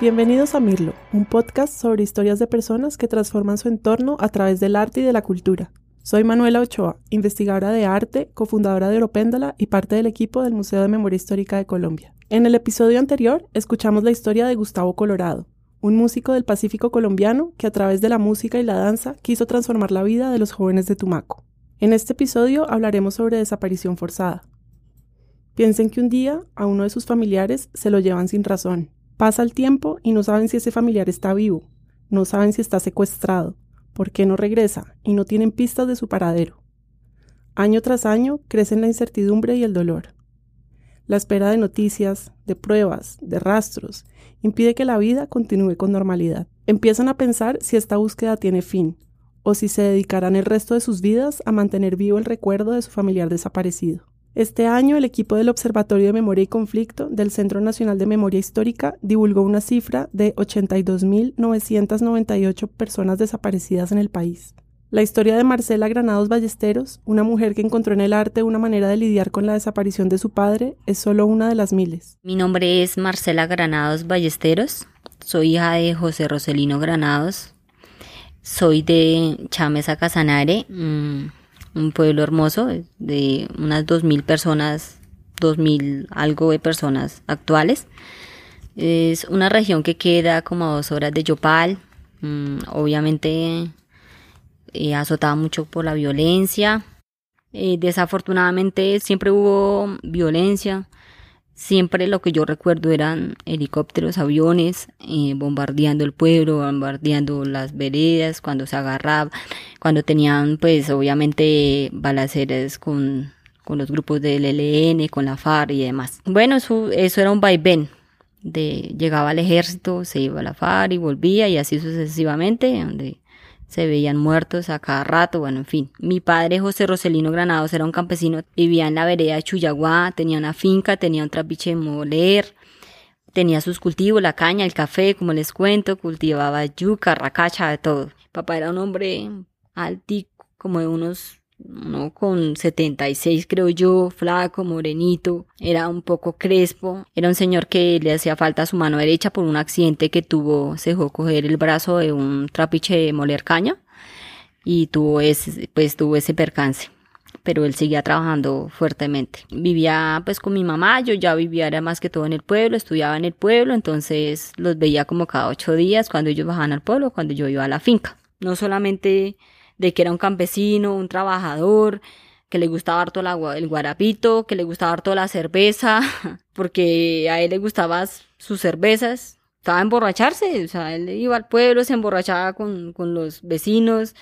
Bienvenidos a Mirlo, un podcast sobre historias de personas que transforman su entorno a través del arte y de la cultura. Soy Manuela Ochoa, investigadora de arte, cofundadora de Européndola y parte del equipo del Museo de Memoria Histórica de Colombia. En el episodio anterior escuchamos la historia de Gustavo Colorado, un músico del Pacífico colombiano que a través de la música y la danza quiso transformar la vida de los jóvenes de Tumaco. En este episodio hablaremos sobre desaparición forzada. Piensen que un día a uno de sus familiares se lo llevan sin razón, Pasa el tiempo y no saben si ese familiar está vivo, no saben si está secuestrado, por qué no regresa y no tienen pistas de su paradero. Año tras año crecen la incertidumbre y el dolor. La espera de noticias, de pruebas, de rastros, impide que la vida continúe con normalidad. Empiezan a pensar si esta búsqueda tiene fin, o si se dedicarán el resto de sus vidas a mantener vivo el recuerdo de su familiar desaparecido. Este año, el equipo del Observatorio de Memoria y Conflicto del Centro Nacional de Memoria Histórica divulgó una cifra de 82.998 personas desaparecidas en el país. La historia de Marcela Granados Ballesteros, una mujer que encontró en el arte una manera de lidiar con la desaparición de su padre, es solo una de las miles. Mi nombre es Marcela Granados Ballesteros, soy hija de José Roselino Granados, soy de Chamesa Casanare. Mm, un pueblo hermoso de unas dos mil personas, dos mil algo de personas actuales. Es una región que queda como a dos horas de Yopal, mm, obviamente eh, azotada mucho por la violencia. Eh, desafortunadamente siempre hubo violencia, Siempre lo que yo recuerdo eran helicópteros, aviones, eh, bombardeando el pueblo, bombardeando las veredas, cuando se agarraba, cuando tenían pues obviamente balaceras con, con los grupos del ELN, con la FARC y demás. Bueno, eso, eso era un vaivén. De, llegaba al ejército, se iba a la FARC y volvía y así sucesivamente, donde se veían muertos a cada rato, bueno, en fin. Mi padre, José Roselino Granados, era un campesino, vivía en la vereda de Chuyaguá, tenía una finca, tenía un trapiche de moler, tenía sus cultivos, la caña, el café, como les cuento, cultivaba yuca, racacha, de todo. Papá era un hombre altico, como de unos uno con 76 creo yo, flaco, morenito, era un poco crespo, era un señor que le hacía falta su mano derecha por un accidente que tuvo, se dejó coger el brazo de un trapiche de moler caña y tuvo ese, pues tuvo ese percance pero él seguía trabajando fuertemente. Vivía pues con mi mamá, yo ya vivía más que todo en el pueblo, estudiaba en el pueblo, entonces los veía como cada ocho días cuando ellos bajaban al pueblo, cuando yo iba a la finca. No solamente de que era un campesino, un trabajador, que le gustaba harto el guarapito, que le gustaba harto la cerveza, porque a él le gustaban sus cervezas, estaba a emborracharse, o sea, él iba al pueblo, se emborrachaba con, con los vecinos,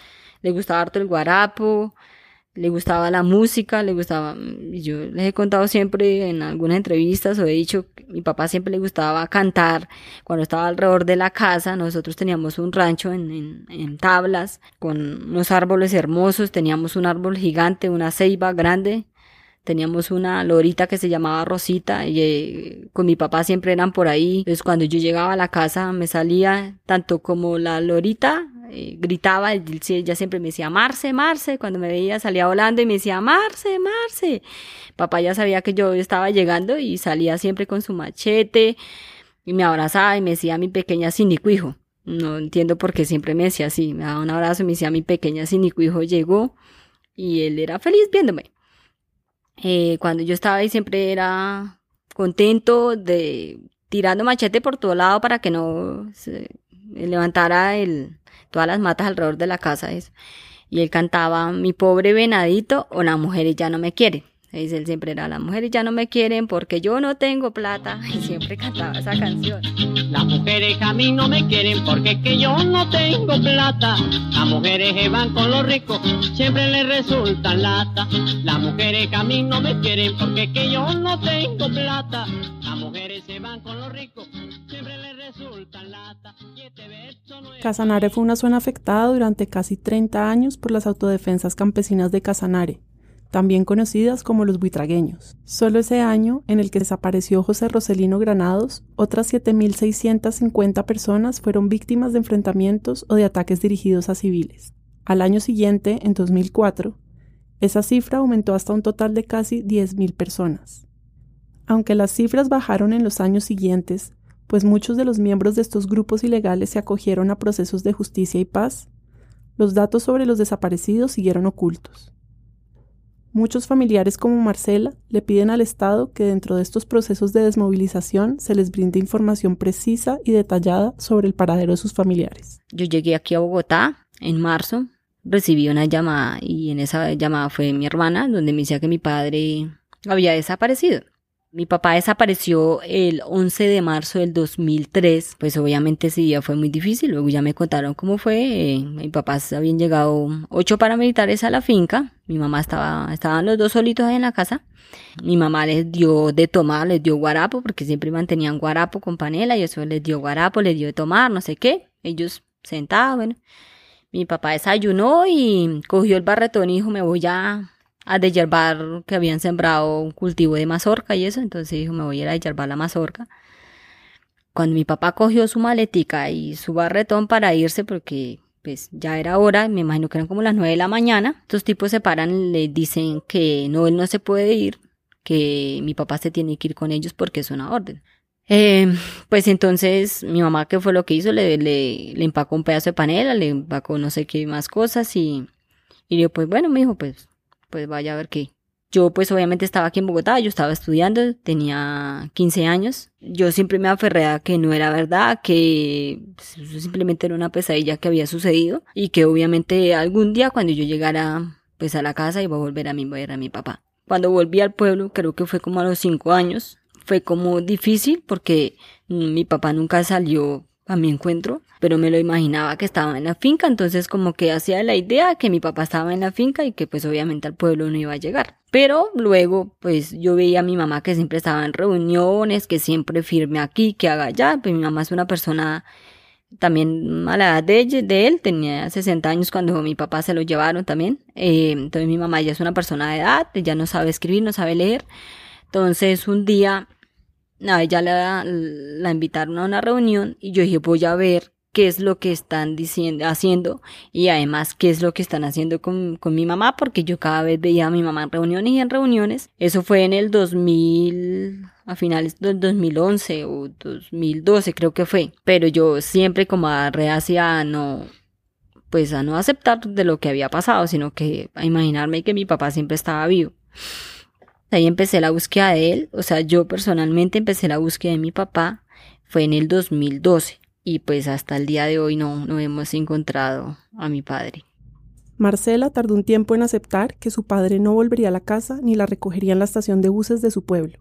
le gustaba harto el guarapo, le gustaba la música, le gustaba, yo les he contado siempre en algunas entrevistas o he dicho, mi papá siempre le gustaba cantar cuando estaba alrededor de la casa, nosotros teníamos un rancho en, en, tablas con unos árboles hermosos, teníamos un árbol gigante, una ceiba grande, teníamos una lorita que se llamaba Rosita y eh, con mi papá siempre eran por ahí. Entonces cuando yo llegaba a la casa me salía tanto como la lorita gritaba, ella siempre me decía, Marce, Marce, cuando me veía salía volando y me decía, Marce, Marce. Papá ya sabía que yo estaba llegando y salía siempre con su machete y me abrazaba y me decía, mi pequeña hijo No entiendo por qué siempre me decía así, me daba un abrazo y me decía, mi pequeña hijo llegó y él era feliz viéndome. Eh, cuando yo estaba ahí siempre era contento de tirando machete por todo lado para que no se levantara el, todas las matas alrededor de la casa. Eso. Y él cantaba, mi pobre venadito o las mujeres ya no me quieren. Dice él siempre era, las mujeres ya no me quieren porque yo no tengo plata. Y siempre cantaba esa canción. Las mujeres a mí no me quieren porque que yo no tengo plata. Las mujeres que van con los ricos siempre les resultan lata. Las mujeres a mí no me quieren porque que yo no tengo plata. Las mujeres se van con los ricos siempre les resultan lata. Este Casanare fue una zona afectada durante casi 30 años por las autodefensas campesinas de Casanare también conocidas como los buitragueños. Solo ese año, en el que desapareció José Roselino Granados, otras 7.650 personas fueron víctimas de enfrentamientos o de ataques dirigidos a civiles. Al año siguiente, en 2004, esa cifra aumentó hasta un total de casi 10.000 personas. Aunque las cifras bajaron en los años siguientes, pues muchos de los miembros de estos grupos ilegales se acogieron a procesos de justicia y paz, los datos sobre los desaparecidos siguieron ocultos. Muchos familiares como Marcela le piden al Estado que dentro de estos procesos de desmovilización se les brinde información precisa y detallada sobre el paradero de sus familiares. Yo llegué aquí a Bogotá en marzo, recibí una llamada y en esa llamada fue mi hermana donde me decía que mi padre había desaparecido. Mi papá desapareció el 11 de marzo del 2003, pues obviamente ese día fue muy difícil, luego ya me contaron cómo fue, eh, mi papá habían llegado ocho paramilitares a la finca, mi mamá estaba, estaban los dos solitos en la casa, mi mamá les dio de tomar, les dio guarapo, porque siempre mantenían guarapo con panela y eso les dio guarapo, les dio de tomar, no sé qué, ellos sentados, bueno, mi papá desayunó y cogió el barretón y dijo, me voy a a yerbar que habían sembrado un cultivo de mazorca y eso, entonces dijo, me voy a ir a yerbar la mazorca. Cuando mi papá cogió su maletica y su barretón para irse, porque pues ya era hora, me imagino que eran como las nueve de la mañana, estos tipos se paran, le dicen que no, él no se puede ir, que mi papá se tiene que ir con ellos porque es una orden. Eh, pues entonces mi mamá, ¿qué fue lo que hizo? Le, le, le empacó un pedazo de panela, le empacó no sé qué más cosas y, y yo, pues bueno, me dijo, pues pues vaya a ver qué. Yo pues obviamente estaba aquí en Bogotá, yo estaba estudiando, tenía 15 años. Yo siempre me aferré a que no era verdad, que simplemente era una pesadilla que había sucedido y que obviamente algún día cuando yo llegara pues a la casa iba a volver a a, a mi papá. Cuando volví al pueblo, creo que fue como a los 5 años, fue como difícil porque mi papá nunca salió a mi encuentro, pero me lo imaginaba que estaba en la finca, entonces como que hacía la idea que mi papá estaba en la finca y que pues obviamente al pueblo no iba a llegar. Pero luego pues yo veía a mi mamá que siempre estaba en reuniones, que siempre firme aquí, que haga allá, pues mi mamá es una persona también a la edad de, de él, tenía 60 años cuando mi papá se lo llevaron también, eh, entonces mi mamá ya es una persona de edad, ya no sabe escribir, no sabe leer, entonces un día a ella la, la invitaron a una reunión y yo dije, voy a ver qué es lo que están diciendo, haciendo y además qué es lo que están haciendo con, con, mi mamá, porque yo cada vez veía a mi mamá en reuniones y en reuniones. Eso fue en el 2000, a finales del 2011 o 2012 creo que fue, pero yo siempre como reacia no, pues a no aceptar de lo que había pasado, sino que a imaginarme que mi papá siempre estaba vivo. Ahí empecé la búsqueda de él, o sea, yo personalmente empecé la búsqueda de mi papá, fue en el 2012 y pues hasta el día de hoy no, no hemos encontrado a mi padre. Marcela tardó un tiempo en aceptar que su padre no volvería a la casa ni la recogería en la estación de buses de su pueblo.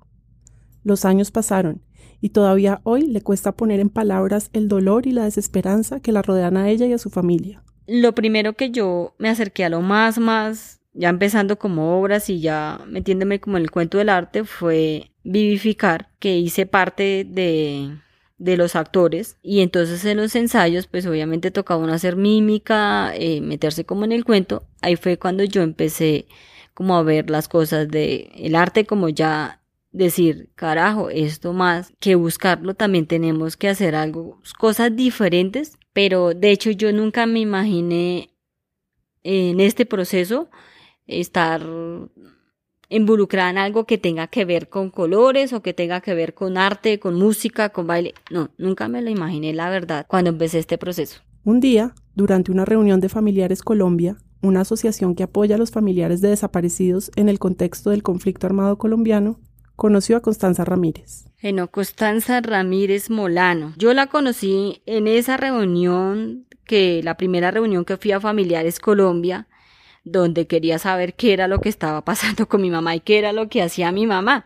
Los años pasaron y todavía hoy le cuesta poner en palabras el dolor y la desesperanza que la rodean a ella y a su familia. Lo primero que yo me acerqué a lo más, más ya empezando como obras y ya metiéndome como en el cuento del arte, fue Vivificar, que hice parte de, de los actores. Y entonces en los ensayos pues obviamente tocaba uno hacer mímica, eh, meterse como en el cuento, ahí fue cuando yo empecé como a ver las cosas de el arte como ya decir, carajo, esto más que buscarlo, también tenemos que hacer algo, cosas diferentes, pero de hecho yo nunca me imaginé en este proceso estar involucrada en algo que tenga que ver con colores o que tenga que ver con arte, con música, con baile. No, nunca me lo imaginé, la verdad, cuando empecé este proceso. Un día, durante una reunión de Familiares Colombia, una asociación que apoya a los familiares de desaparecidos en el contexto del conflicto armado colombiano, conoció a Constanza Ramírez. Bueno, Constanza Ramírez Molano. Yo la conocí en esa reunión, que la primera reunión que fui a Familiares Colombia, donde quería saber qué era lo que estaba pasando con mi mamá y qué era lo que hacía mi mamá.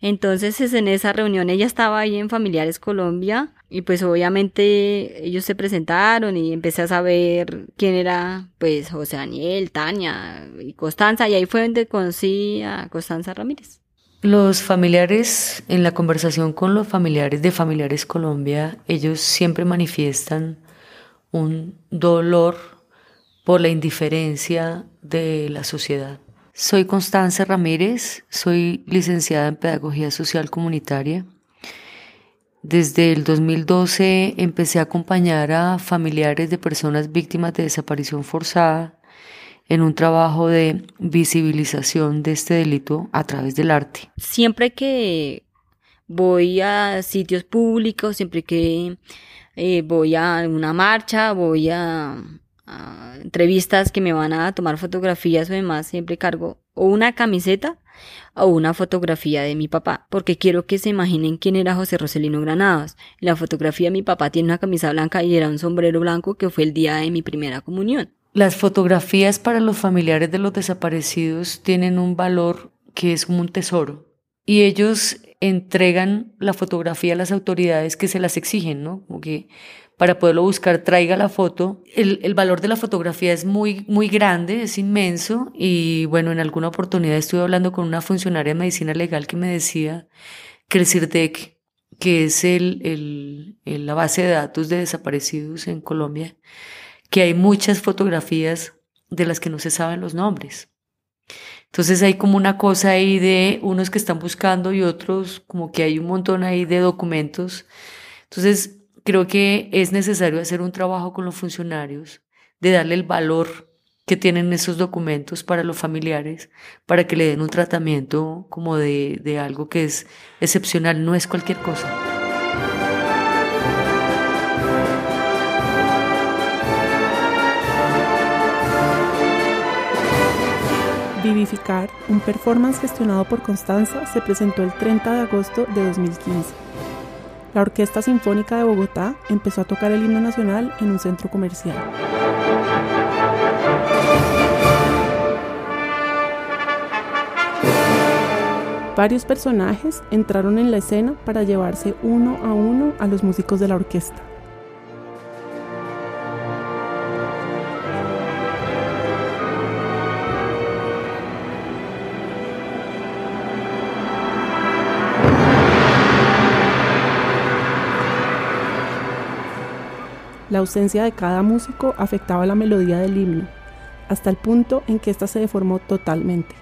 Entonces en esa reunión ella estaba ahí en Familiares Colombia y pues obviamente ellos se presentaron y empecé a saber quién era pues José Daniel, Tania y Constanza y ahí fue donde conocí a Constanza Ramírez. Los familiares, en la conversación con los familiares de Familiares Colombia, ellos siempre manifiestan un dolor por la indiferencia de la sociedad. Soy Constanza Ramírez, soy licenciada en Pedagogía Social Comunitaria. Desde el 2012 empecé a acompañar a familiares de personas víctimas de desaparición forzada en un trabajo de visibilización de este delito a través del arte. Siempre que voy a sitios públicos, siempre que eh, voy a una marcha, voy a, entrevistas que me van a tomar fotografías o demás, siempre cargo o una camiseta o una fotografía de mi papá, porque quiero que se imaginen quién era José Roselino Granados. la fotografía de mi papá tiene una camisa blanca y era un sombrero blanco que fue el día de mi primera comunión. Las fotografías para los familiares de los desaparecidos tienen un valor que es como un tesoro. Y ellos entregan la fotografía a las autoridades que se las exigen, ¿no? Como que para poderlo buscar traiga la foto. El, el, valor de la fotografía es muy, muy grande, es inmenso. Y bueno, en alguna oportunidad estuve hablando con una funcionaria de medicina legal que me decía que el CIRDEC, que es el, el, la base de datos de desaparecidos en Colombia, que hay muchas fotografías de las que no se saben los nombres. Entonces hay como una cosa ahí de unos que están buscando y otros como que hay un montón ahí de documentos. Entonces creo que es necesario hacer un trabajo con los funcionarios de darle el valor que tienen esos documentos para los familiares, para que le den un tratamiento como de, de algo que es excepcional, no es cualquier cosa. Vivificar, un performance gestionado por Constanza, se presentó el 30 de agosto de 2015. La Orquesta Sinfónica de Bogotá empezó a tocar el himno nacional en un centro comercial. Varios personajes entraron en la escena para llevarse uno a uno a los músicos de la orquesta. La ausencia de cada músico afectaba la melodía del himno, hasta el punto en que ésta se deformó totalmente.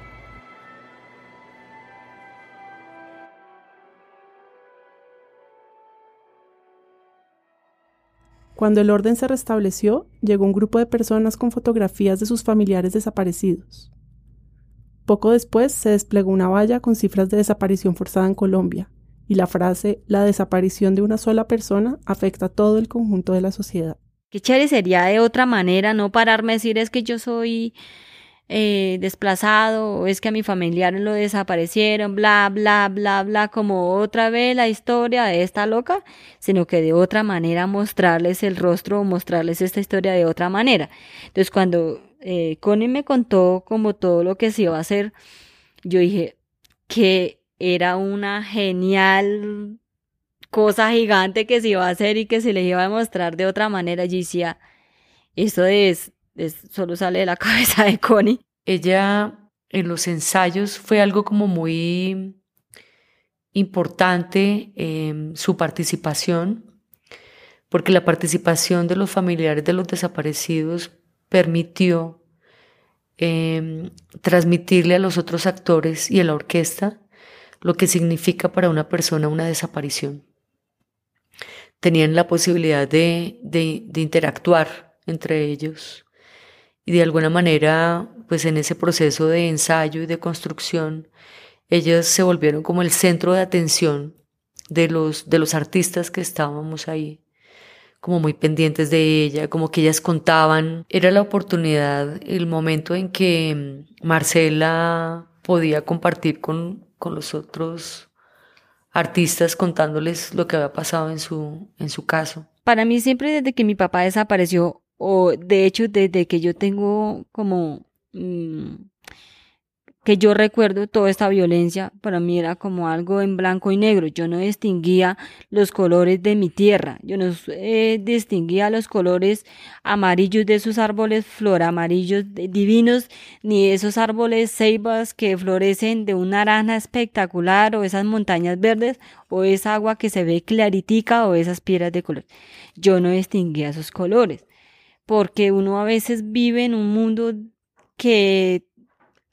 Cuando el orden se restableció, llegó un grupo de personas con fotografías de sus familiares desaparecidos. Poco después se desplegó una valla con cifras de desaparición forzada en Colombia, y la frase la desaparición de una sola persona afecta a todo el conjunto de la sociedad. Qué chévere sería de otra manera no pararme a decir es que yo soy eh, desplazado o es que a mi familiar lo desaparecieron, bla, bla, bla, bla, como otra vez la historia de esta loca, sino que de otra manera mostrarles el rostro o mostrarles esta historia de otra manera. Entonces cuando eh, Connie me contó como todo lo que se iba a hacer, yo dije que era una genial cosa gigante que se iba a hacer y que se le iba a mostrar de otra manera. Y decía, esto es, solo sale de la cabeza de Connie. Ella en los ensayos fue algo como muy importante em, su participación, porque la participación de los familiares de los desaparecidos permitió em, transmitirle a los otros actores y a la orquesta lo que significa para una persona una desaparición. Tenían la posibilidad de, de, interactuar entre ellos y de alguna manera, pues en ese proceso de ensayo y de construcción, ellas se volvieron como el centro de atención de los, de los artistas que estábamos ahí, como muy pendientes de ella, como que ellas contaban. Era la oportunidad, el momento en que Marcela podía compartir con, con los otros artistas contándoles lo que había pasado en su, en su caso. Para mí siempre desde que mi papá desapareció, o de hecho desde que yo tengo como mm, que yo recuerdo toda esta violencia, para mí era como algo en blanco y negro. Yo no distinguía los colores de mi tierra, yo no eh, distinguía los colores amarillos de esos árboles flor amarillos divinos, ni esos árboles ceibas que florecen de una naranja espectacular, o esas montañas verdes, o esa agua que se ve claritica, o esas piedras de color. Yo no distinguía esos colores, porque uno a veces vive en un mundo que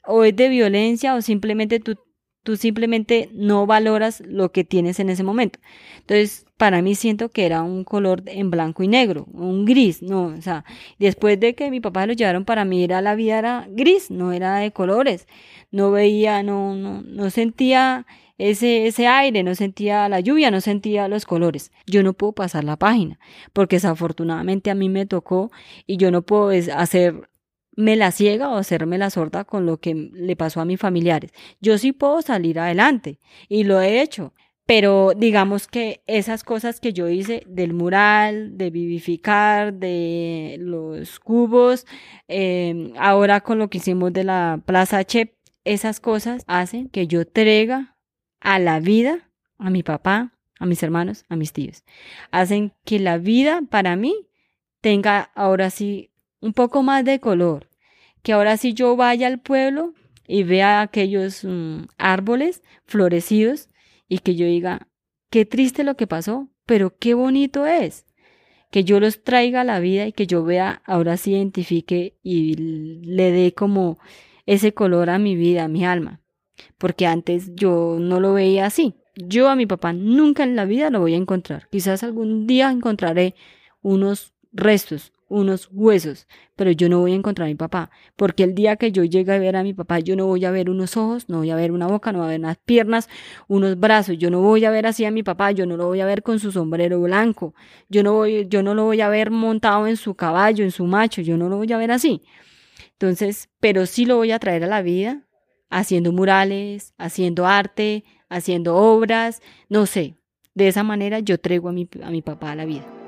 o es de violencia o simplemente tú, tú simplemente no valoras lo que tienes en ese momento. Entonces, para mí siento que era un color en blanco y negro, un gris, no, o sea, después de que mi papá lo llevaron para mí era la vida era gris, no era de colores. No veía, no no no sentía ese, ese aire, no sentía la lluvia, no sentía los colores. Yo no puedo pasar la página, porque desafortunadamente a mí me tocó y yo no puedo hacerme la ciega o hacerme la sorda con lo que le pasó a mis familiares. Yo sí puedo salir adelante y lo he hecho. Pero digamos que esas cosas que yo hice del mural, de vivificar, de los cubos, em, ahora con lo que hicimos de la Plaza Chep, esas cosas hacen que yo traiga a la vida a mi papá, a mis hermanos, a mis tíos. Hacen que la vida para mí tenga ahora sí un poco más de color. Que ahora sí yo vaya al pueblo y vea aquellos mm, árboles florecidos y que yo diga, qué triste lo que pasó, pero qué bonito es. Que yo los traiga a la vida y que yo vea, ahora sí identifique y le dé como ese color a mi vida, a mi alma. Porque antes yo no lo veía así. Yo a mi papá nunca en la vida lo voy a encontrar. Quizás algún día encontraré unos restos, unos huesos, pero yo no voy a encontrar a mi papá, porque el día que yo llegue a ver a mi papá, yo no voy a ver unos ojos, no voy a ver una boca, no voy a ver unas piernas, unos brazos, yo no voy a ver así a mi papá, yo no lo voy a ver con su sombrero blanco, yo no voy, yo no lo voy a ver montado en su caballo, en su macho, yo no lo voy a ver así. Entonces, pero sí lo voy a traer a la vida, haciendo murales, haciendo arte, haciendo obras, no sé. De esa manera yo traigo a mi, a mi papá a la vida.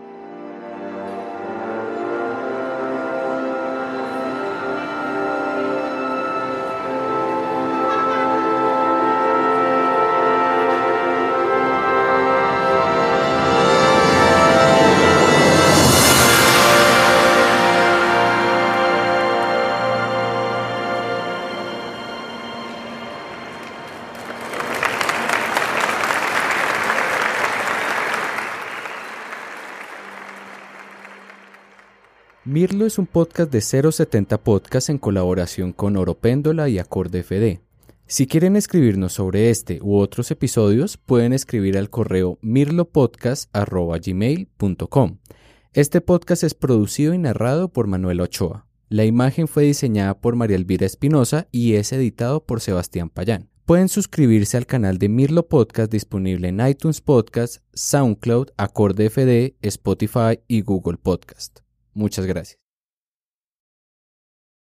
Mirlo es un podcast de 070 Podcast en colaboración con Oropéndola y Acorde FD. Si quieren escribirnos sobre este u otros episodios, pueden escribir al correo mirlopodcast.gmail.com. Este podcast es producido y narrado por Manuel Ochoa. La imagen fue diseñada por María Elvira Espinosa y es editado por Sebastián Payán. Pueden suscribirse al canal de Mirlo Podcast disponible en iTunes Podcast, SoundCloud, Acorde FD, Spotify y Google Podcast. Muchas gracias.